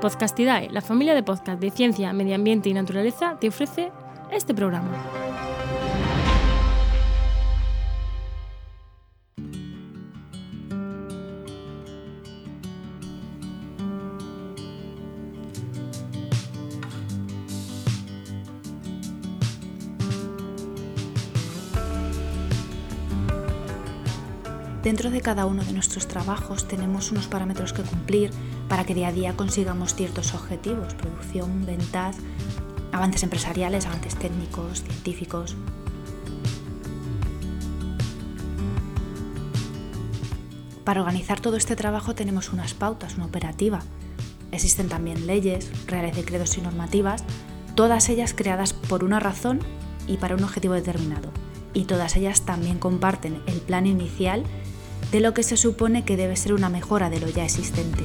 Podcastidae, la familia de podcast de ciencia, medio ambiente y naturaleza, te ofrece este programa. Dentro de cada uno de nuestros trabajos tenemos unos parámetros que cumplir para que día a día consigamos ciertos objetivos, producción, ventas, avances empresariales, avances técnicos, científicos. Para organizar todo este trabajo tenemos unas pautas, una operativa. Existen también leyes, reales decretos y normativas, todas ellas creadas por una razón y para un objetivo determinado. Y todas ellas también comparten el plan inicial de lo que se supone que debe ser una mejora de lo ya existente.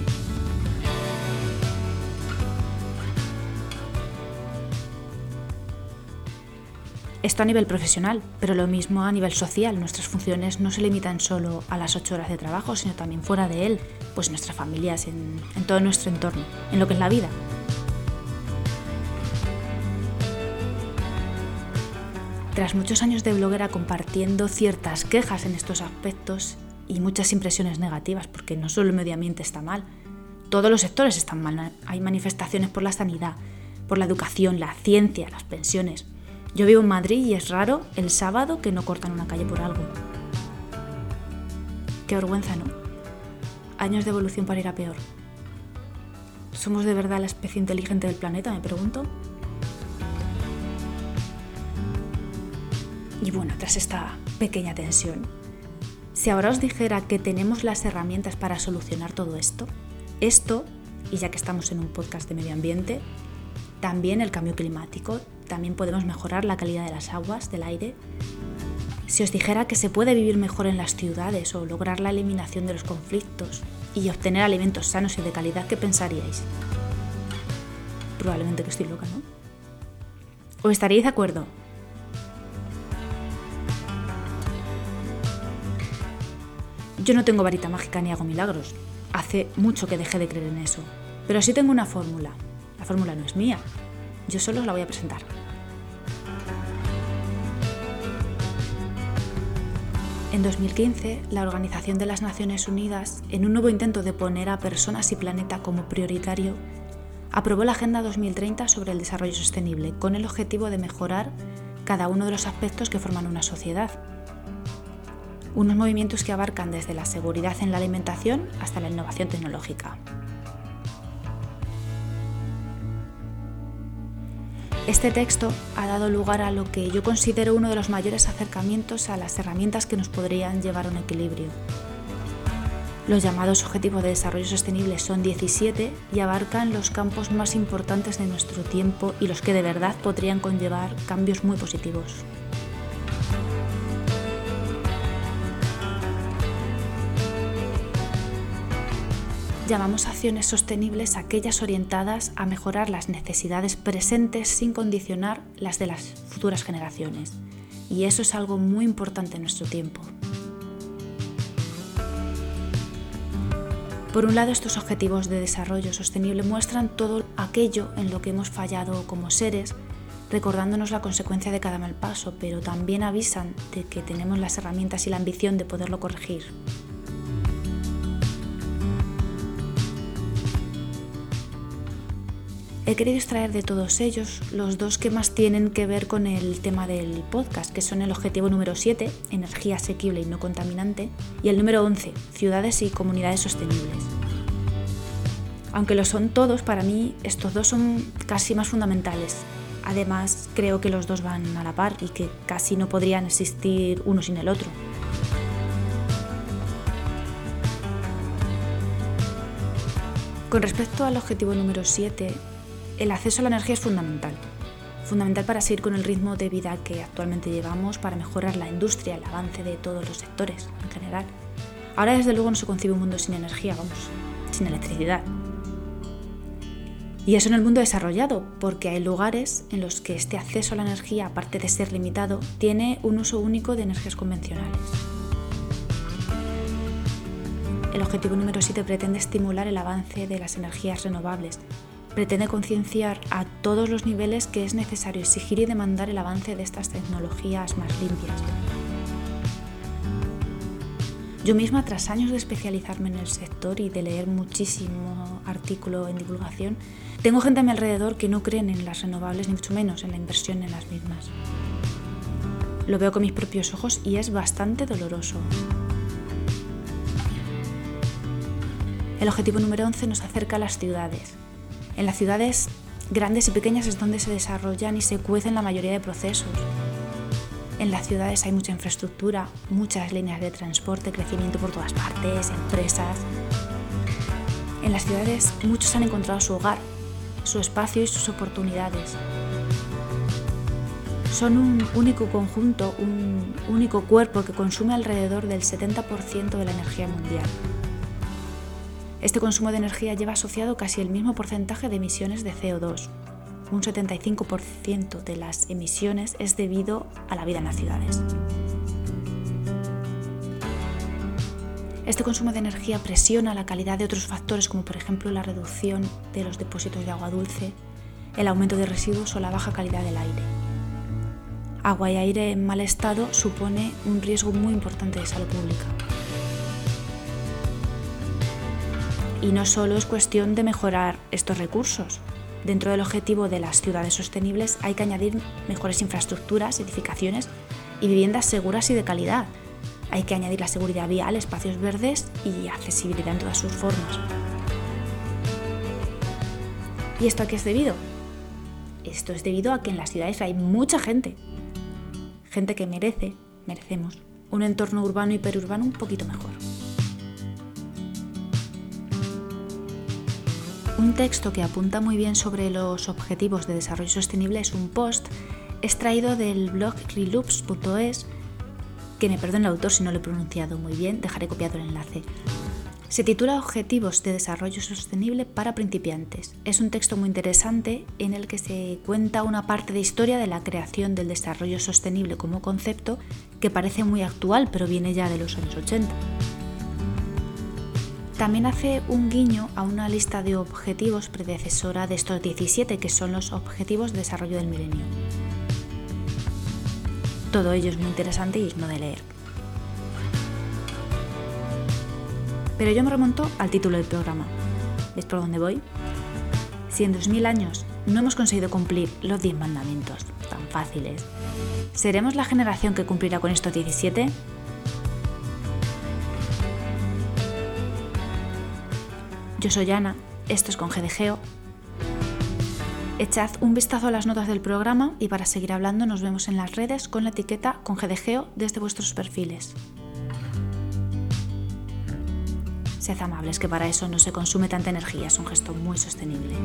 Esto a nivel profesional, pero lo mismo a nivel social. Nuestras funciones no se limitan solo a las ocho horas de trabajo, sino también fuera de él, pues nuestras familias, en, en todo nuestro entorno, en lo que es la vida. Tras muchos años de bloguera compartiendo ciertas quejas en estos aspectos, y muchas impresiones negativas, porque no solo el medio ambiente está mal, todos los sectores están mal. Hay manifestaciones por la sanidad, por la educación, la ciencia, las pensiones. Yo vivo en Madrid y es raro el sábado que no cortan una calle por algo. Qué vergüenza, ¿no? Años de evolución para ir a peor. ¿Somos de verdad la especie inteligente del planeta, me pregunto? Y bueno, tras esta pequeña tensión, si ahora os dijera que tenemos las herramientas para solucionar todo esto, esto, y ya que estamos en un podcast de medio ambiente, también el cambio climático, también podemos mejorar la calidad de las aguas, del aire. Si os dijera que se puede vivir mejor en las ciudades o lograr la eliminación de los conflictos y obtener alimentos sanos y de calidad, ¿qué pensaríais? Probablemente que estoy loca, ¿no? ¿O estaríais de acuerdo? Yo no tengo varita mágica ni hago milagros. Hace mucho que dejé de creer en eso. Pero sí tengo una fórmula. La fórmula no es mía. Yo solo os la voy a presentar. En 2015, la Organización de las Naciones Unidas, en un nuevo intento de poner a personas y planeta como prioritario, aprobó la Agenda 2030 sobre el Desarrollo Sostenible con el objetivo de mejorar cada uno de los aspectos que forman una sociedad, unos movimientos que abarcan desde la seguridad en la alimentación hasta la innovación tecnológica. Este texto ha dado lugar a lo que yo considero uno de los mayores acercamientos a las herramientas que nos podrían llevar a un equilibrio. Los llamados Objetivos de Desarrollo Sostenible son 17 y abarcan los campos más importantes de nuestro tiempo y los que de verdad podrían conllevar cambios muy positivos. Llamamos acciones sostenibles aquellas orientadas a mejorar las necesidades presentes sin condicionar las de las futuras generaciones. Y eso es algo muy importante en nuestro tiempo. Por un lado, estos objetivos de desarrollo sostenible muestran todo aquello en lo que hemos fallado como seres, recordándonos la consecuencia de cada mal paso, pero también avisan de que tenemos las herramientas y la ambición de poderlo corregir. He querido extraer de todos ellos los dos que más tienen que ver con el tema del podcast, que son el objetivo número 7, energía asequible y no contaminante, y el número 11, ciudades y comunidades sostenibles. Aunque lo son todos, para mí estos dos son casi más fundamentales. Además, creo que los dos van a la par y que casi no podrían existir uno sin el otro. Con respecto al objetivo número 7, el acceso a la energía es fundamental. Fundamental para seguir con el ritmo de vida que actualmente llevamos, para mejorar la industria, el avance de todos los sectores en general. Ahora desde luego no se concibe un mundo sin energía, vamos, sin electricidad. Y eso en el mundo desarrollado, porque hay lugares en los que este acceso a la energía, aparte de ser limitado, tiene un uso único de energías convencionales. El objetivo número 7 pretende estimular el avance de las energías renovables. Pretende concienciar a todos los niveles que es necesario exigir y demandar el avance de estas tecnologías más limpias. Yo misma, tras años de especializarme en el sector y de leer muchísimo artículo en divulgación, tengo gente a mi alrededor que no creen en las renovables, ni mucho menos en la inversión en las mismas. Lo veo con mis propios ojos y es bastante doloroso. El objetivo número 11 nos acerca a las ciudades. En las ciudades grandes y pequeñas es donde se desarrollan y se cuecen la mayoría de procesos. En las ciudades hay mucha infraestructura, muchas líneas de transporte, crecimiento por todas partes, empresas. En las ciudades muchos han encontrado su hogar, su espacio y sus oportunidades. Son un único conjunto, un único cuerpo que consume alrededor del 70% de la energía mundial. Este consumo de energía lleva asociado casi el mismo porcentaje de emisiones de CO2. Un 75% de las emisiones es debido a la vida en las ciudades. Este consumo de energía presiona la calidad de otros factores como por ejemplo la reducción de los depósitos de agua dulce, el aumento de residuos o la baja calidad del aire. Agua y aire en mal estado supone un riesgo muy importante de salud pública. Y no solo es cuestión de mejorar estos recursos. Dentro del objetivo de las ciudades sostenibles hay que añadir mejores infraestructuras, edificaciones y viviendas seguras y de calidad. Hay que añadir la seguridad vial, espacios verdes y accesibilidad en todas sus formas. ¿Y esto a qué es debido? Esto es debido a que en las ciudades hay mucha gente. Gente que merece, merecemos, un entorno urbano y perurbano un poquito mejor. Un texto que apunta muy bien sobre los objetivos de desarrollo sostenible es un post extraído del blog reloops.es, que me perdone el autor si no lo he pronunciado muy bien, dejaré copiado el enlace. Se titula Objetivos de Desarrollo Sostenible para principiantes. Es un texto muy interesante en el que se cuenta una parte de historia de la creación del desarrollo sostenible como concepto que parece muy actual pero viene ya de los años 80. También hace un guiño a una lista de objetivos predecesora de estos 17, que son los Objetivos de Desarrollo del Milenio. Todo ello es muy interesante y es no de leer. Pero yo me remonto al título del programa. ¿Ves por dónde voy? Si en 2000 años no hemos conseguido cumplir los 10 mandamientos tan fáciles, ¿seremos la generación que cumplirá con estos 17? Yo soy Ana, esto es con GDGeo. Echad un vistazo a las notas del programa y para seguir hablando nos vemos en las redes con la etiqueta con GDGeo desde vuestros perfiles. Sed amables, que para eso no se consume tanta energía, es un gesto muy sostenible.